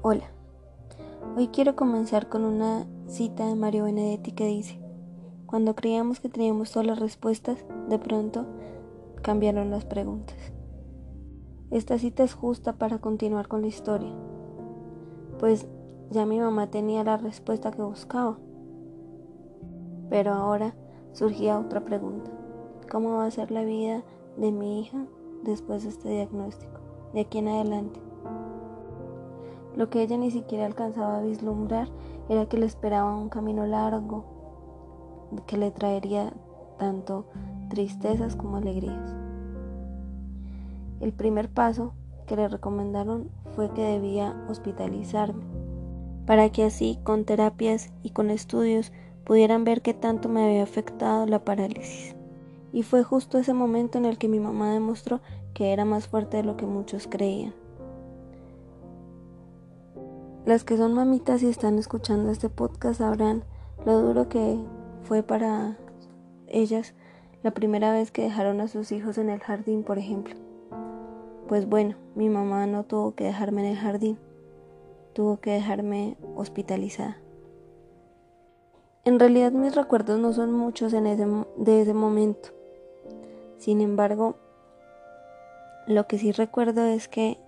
Hola, hoy quiero comenzar con una cita de Mario Benedetti que dice, cuando creíamos que teníamos todas las respuestas, de pronto cambiaron las preguntas. Esta cita es justa para continuar con la historia, pues ya mi mamá tenía la respuesta que buscaba. Pero ahora surgía otra pregunta, ¿cómo va a ser la vida de mi hija después de este diagnóstico, de aquí en adelante? Lo que ella ni siquiera alcanzaba a vislumbrar era que le esperaba un camino largo que le traería tanto tristezas como alegrías. El primer paso que le recomendaron fue que debía hospitalizarme, para que así con terapias y con estudios pudieran ver qué tanto me había afectado la parálisis. Y fue justo ese momento en el que mi mamá demostró que era más fuerte de lo que muchos creían. Las que son mamitas y están escuchando este podcast sabrán lo duro que fue para ellas la primera vez que dejaron a sus hijos en el jardín, por ejemplo. Pues bueno, mi mamá no tuvo que dejarme en el jardín, tuvo que dejarme hospitalizada. En realidad mis recuerdos no son muchos en ese, de ese momento. Sin embargo, lo que sí recuerdo es que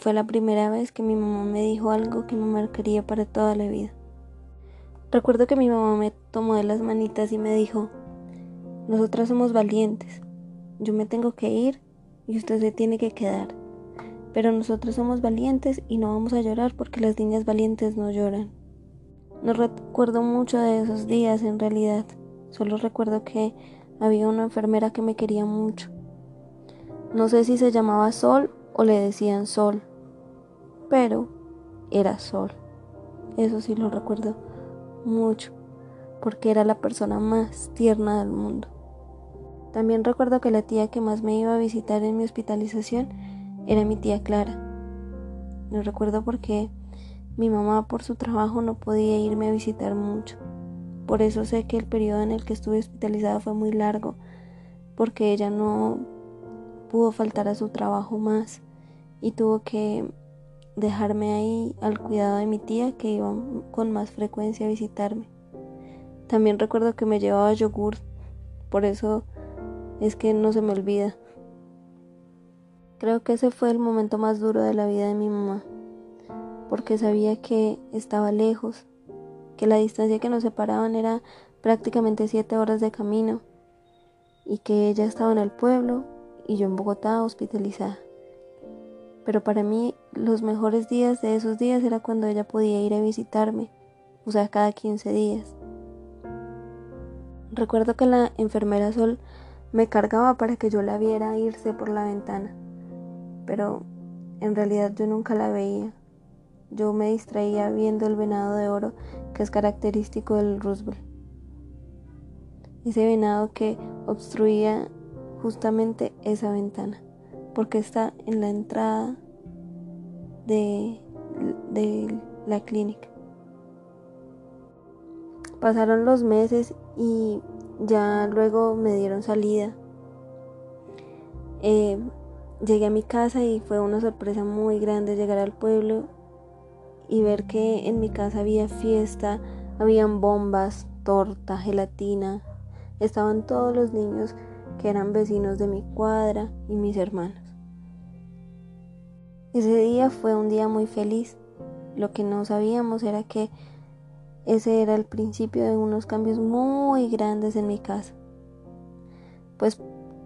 fue la primera vez que mi mamá me dijo algo que me marcaría para toda la vida. Recuerdo que mi mamá me tomó de las manitas y me dijo, nosotras somos valientes, yo me tengo que ir y usted se tiene que quedar, pero nosotros somos valientes y no vamos a llorar porque las niñas valientes no lloran. No recuerdo mucho de esos días en realidad, solo recuerdo que había una enfermera que me quería mucho. No sé si se llamaba Sol o le decían Sol pero era Sol. Eso sí lo recuerdo mucho, porque era la persona más tierna del mundo. También recuerdo que la tía que más me iba a visitar en mi hospitalización era mi tía Clara. Lo recuerdo porque mi mamá por su trabajo no podía irme a visitar mucho. Por eso sé que el periodo en el que estuve hospitalizada fue muy largo, porque ella no pudo faltar a su trabajo más y tuvo que dejarme ahí al cuidado de mi tía que iba con más frecuencia a visitarme. También recuerdo que me llevaba yogur, por eso es que no se me olvida. Creo que ese fue el momento más duro de la vida de mi mamá, porque sabía que estaba lejos, que la distancia que nos separaban era prácticamente siete horas de camino y que ella estaba en el pueblo y yo en Bogotá hospitalizada pero para mí los mejores días de esos días era cuando ella podía ir a visitarme, o sea, cada 15 días. Recuerdo que la enfermera Sol me cargaba para que yo la viera irse por la ventana, pero en realidad yo nunca la veía. Yo me distraía viendo el venado de oro que es característico del Roosevelt. Ese venado que obstruía justamente esa ventana porque está en la entrada de, la clínica. Pasaron los meses y ya luego me dieron salida. Eh, llegué a mi casa y fue una sorpresa muy grande llegar al pueblo y ver que en mi casa había fiesta, habían bombas, torta, gelatina, estaban todos los niños que eran vecinos de mi cuadra y mis hermanos. Ese día fue un día muy feliz. Lo que no sabíamos era que ese era el principio de unos cambios muy grandes en mi casa. Pues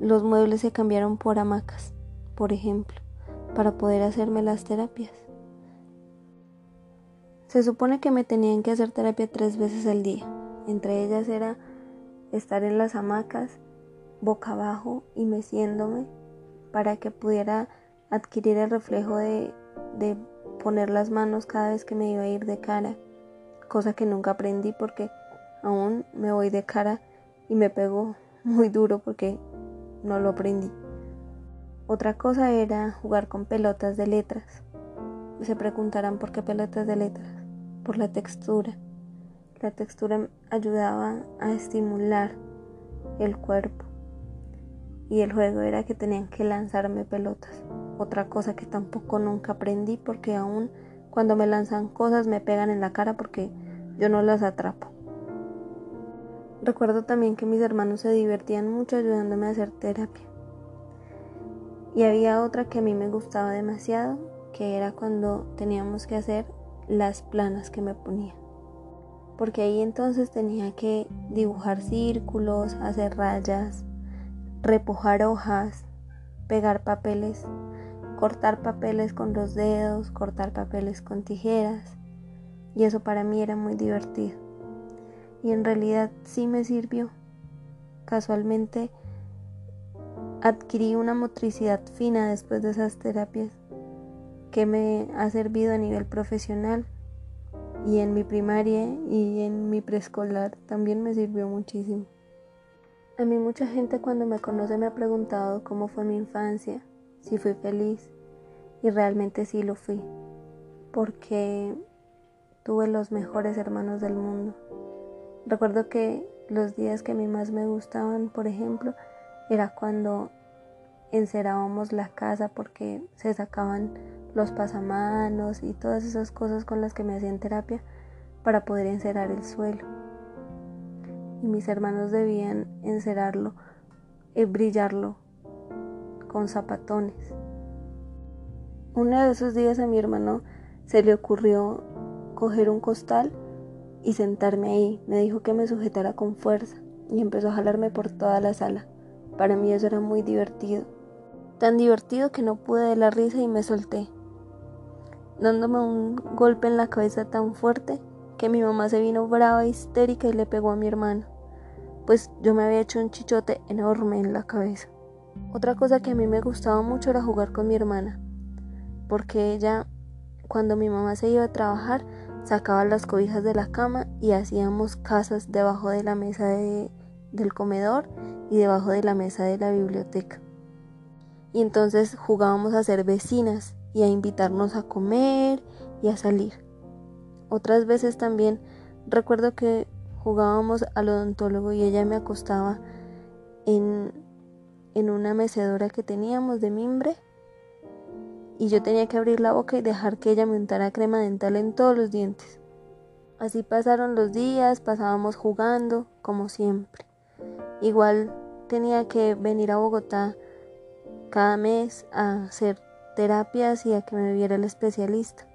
los muebles se cambiaron por hamacas, por ejemplo, para poder hacerme las terapias. Se supone que me tenían que hacer terapia tres veces al día. Entre ellas era estar en las hamacas boca abajo y meciéndome para que pudiera adquirir el reflejo de, de poner las manos cada vez que me iba a ir de cara, cosa que nunca aprendí porque aún me voy de cara y me pego muy duro porque no lo aprendí. Otra cosa era jugar con pelotas de letras. Se preguntarán por qué pelotas de letras. Por la textura. La textura ayudaba a estimular el cuerpo y el juego era que tenían que lanzarme pelotas. Otra cosa que tampoco nunca aprendí porque aún Cuando me lanzan cosas me pegan en la cara porque yo no las atrapo. Recuerdo también que mis hermanos se divertían mucho ayudándome a hacer terapia. Y había otra que a mí me gustaba demasiado, que era cuando teníamos que hacer las planas que me ponía. Porque ahí entonces tenía que dibujar círculos, hacer rayas, repujar hojas, pegar papeles, cortar papeles con los dedos, cortar papeles con tijeras. Y eso para mí era muy divertido. Y en realidad sí me sirvió. Casualmente adquirí una motricidad fina después de esas terapias que me ha servido a nivel profesional y en mi primaria y en mi preescolar también me sirvió muchísimo. A mí mucha gente cuando me conoce me ha preguntado cómo fue mi infancia, si fui feliz y realmente sí lo fui, porque tuve los mejores hermanos del mundo. Recuerdo que los días que a mí más me gustaban, por ejemplo, era cuando encerábamos la casa porque se sacaban los pasamanos y todas esas cosas con las que me hacían terapia para poder encerar el suelo. Y mis hermanos debían encerarlo, eh, brillarlo con zapatones. Uno de esos días a mi hermano se le ocurrió coger un costal y sentarme ahí. Me dijo que me sujetara con fuerza y empezó a jalarme por toda la sala. Para mí eso era muy divertido. Tan divertido que no pude de la risa y me solté, dándome un golpe en la cabeza tan fuerte que mi mamá se vino brava, histérica y le pegó a mi hermano, pues yo me había hecho un chichote enorme en la cabeza. Otra cosa que a mí me gustaba mucho era jugar con mi hermana, porque ella, cuando mi mamá se iba a trabajar, sacaba las cobijas de la cama y hacíamos casas debajo de la mesa del comedor y debajo de la mesa de la biblioteca y entonces jugábamos a ser vecinas y a invitarnos a comer y a salir. Otras veces también recuerdo que jugábamos al odontólogo y ella me acostaba en, en una mecedora que teníamos de mimbre y yo tenía que abrir la boca y dejar que ella me untara crema dental en todos los dientes. Así pasaron los días, pasábamos jugando, como siempre. Igual tenía que venir a Bogotá cada mes a hacer terapias y a que me viera el especialista.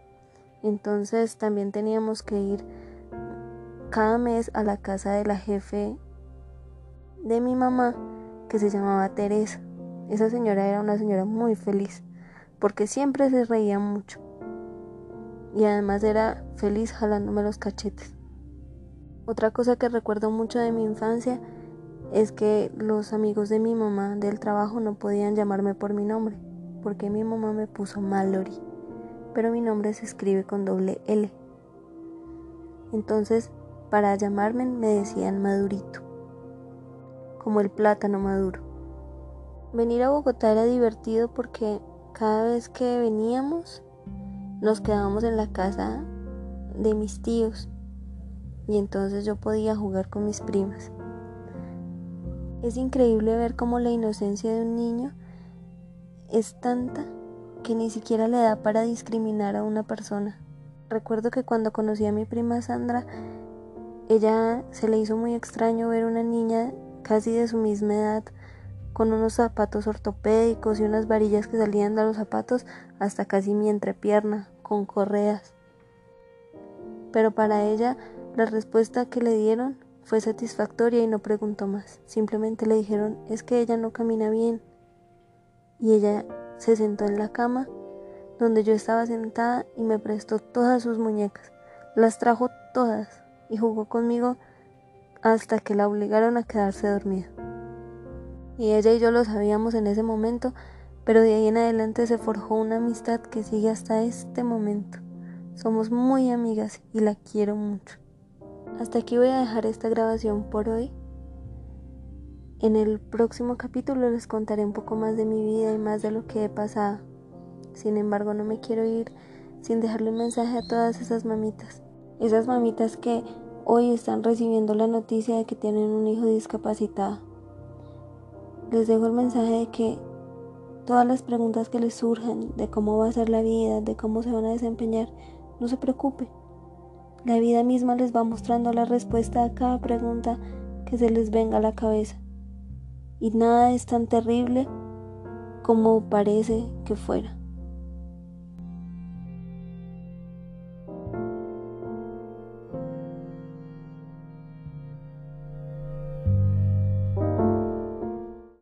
Entonces también teníamos que ir cada mes a la casa de la jefe de mi mamá que se llamaba Teresa. Esa señora era una señora muy feliz porque siempre se reía mucho y además era feliz jalándome los cachetes. Otra cosa que recuerdo mucho de mi infancia es que los amigos de mi mamá del trabajo no podían llamarme por mi nombre, porque mi mamá me puso Mallory, pero mi nombre se escribe con doble L. Entonces, para llamarme me decían Madurito, como el plátano maduro. Venir a Bogotá era divertido porque cada vez que veníamos nos quedábamos en la casa de mis tíos y entonces yo podía jugar con mis primas. Es increíble ver cómo la inocencia de un niño es tanta que ni siquiera le da para discriminar a una persona. Recuerdo que cuando conocí a mi prima Sandra, ella se le hizo muy extraño ver una niña casi de su misma edad con unos zapatos ortopédicos y unas varillas que salían de los zapatos hasta casi mi entrepierna, con correas. Pero para ella la respuesta que le dieron fue satisfactoria y no preguntó más. Simplemente le dijeron, es que ella no camina bien. Y ella se sentó en la cama donde yo estaba sentada y me prestó todas sus muñecas. Las trajo todas y jugó conmigo hasta que la obligaron a quedarse dormida. Y ella y yo lo sabíamos en ese momento, pero de ahí en adelante se forjó una amistad que sigue hasta este momento. Somos muy amigas y la quiero mucho. Hasta aquí voy a dejar esta grabación por hoy. En el próximo capítulo les contaré un poco más de mi vida y más de lo que he pasado. Sin embargo, no me quiero ir sin dejarle un mensaje a todas esas mamitas. Esas mamitas que hoy están recibiendo la noticia de que tienen un hijo discapacitado. Les dejo el mensaje de que todas las preguntas que les surjan de cómo va a ser la vida, de cómo se van a desempeñar, no se preocupe. La vida misma les va mostrando la respuesta a cada pregunta que se les venga a la cabeza. Y nada es tan terrible como parece que fuera.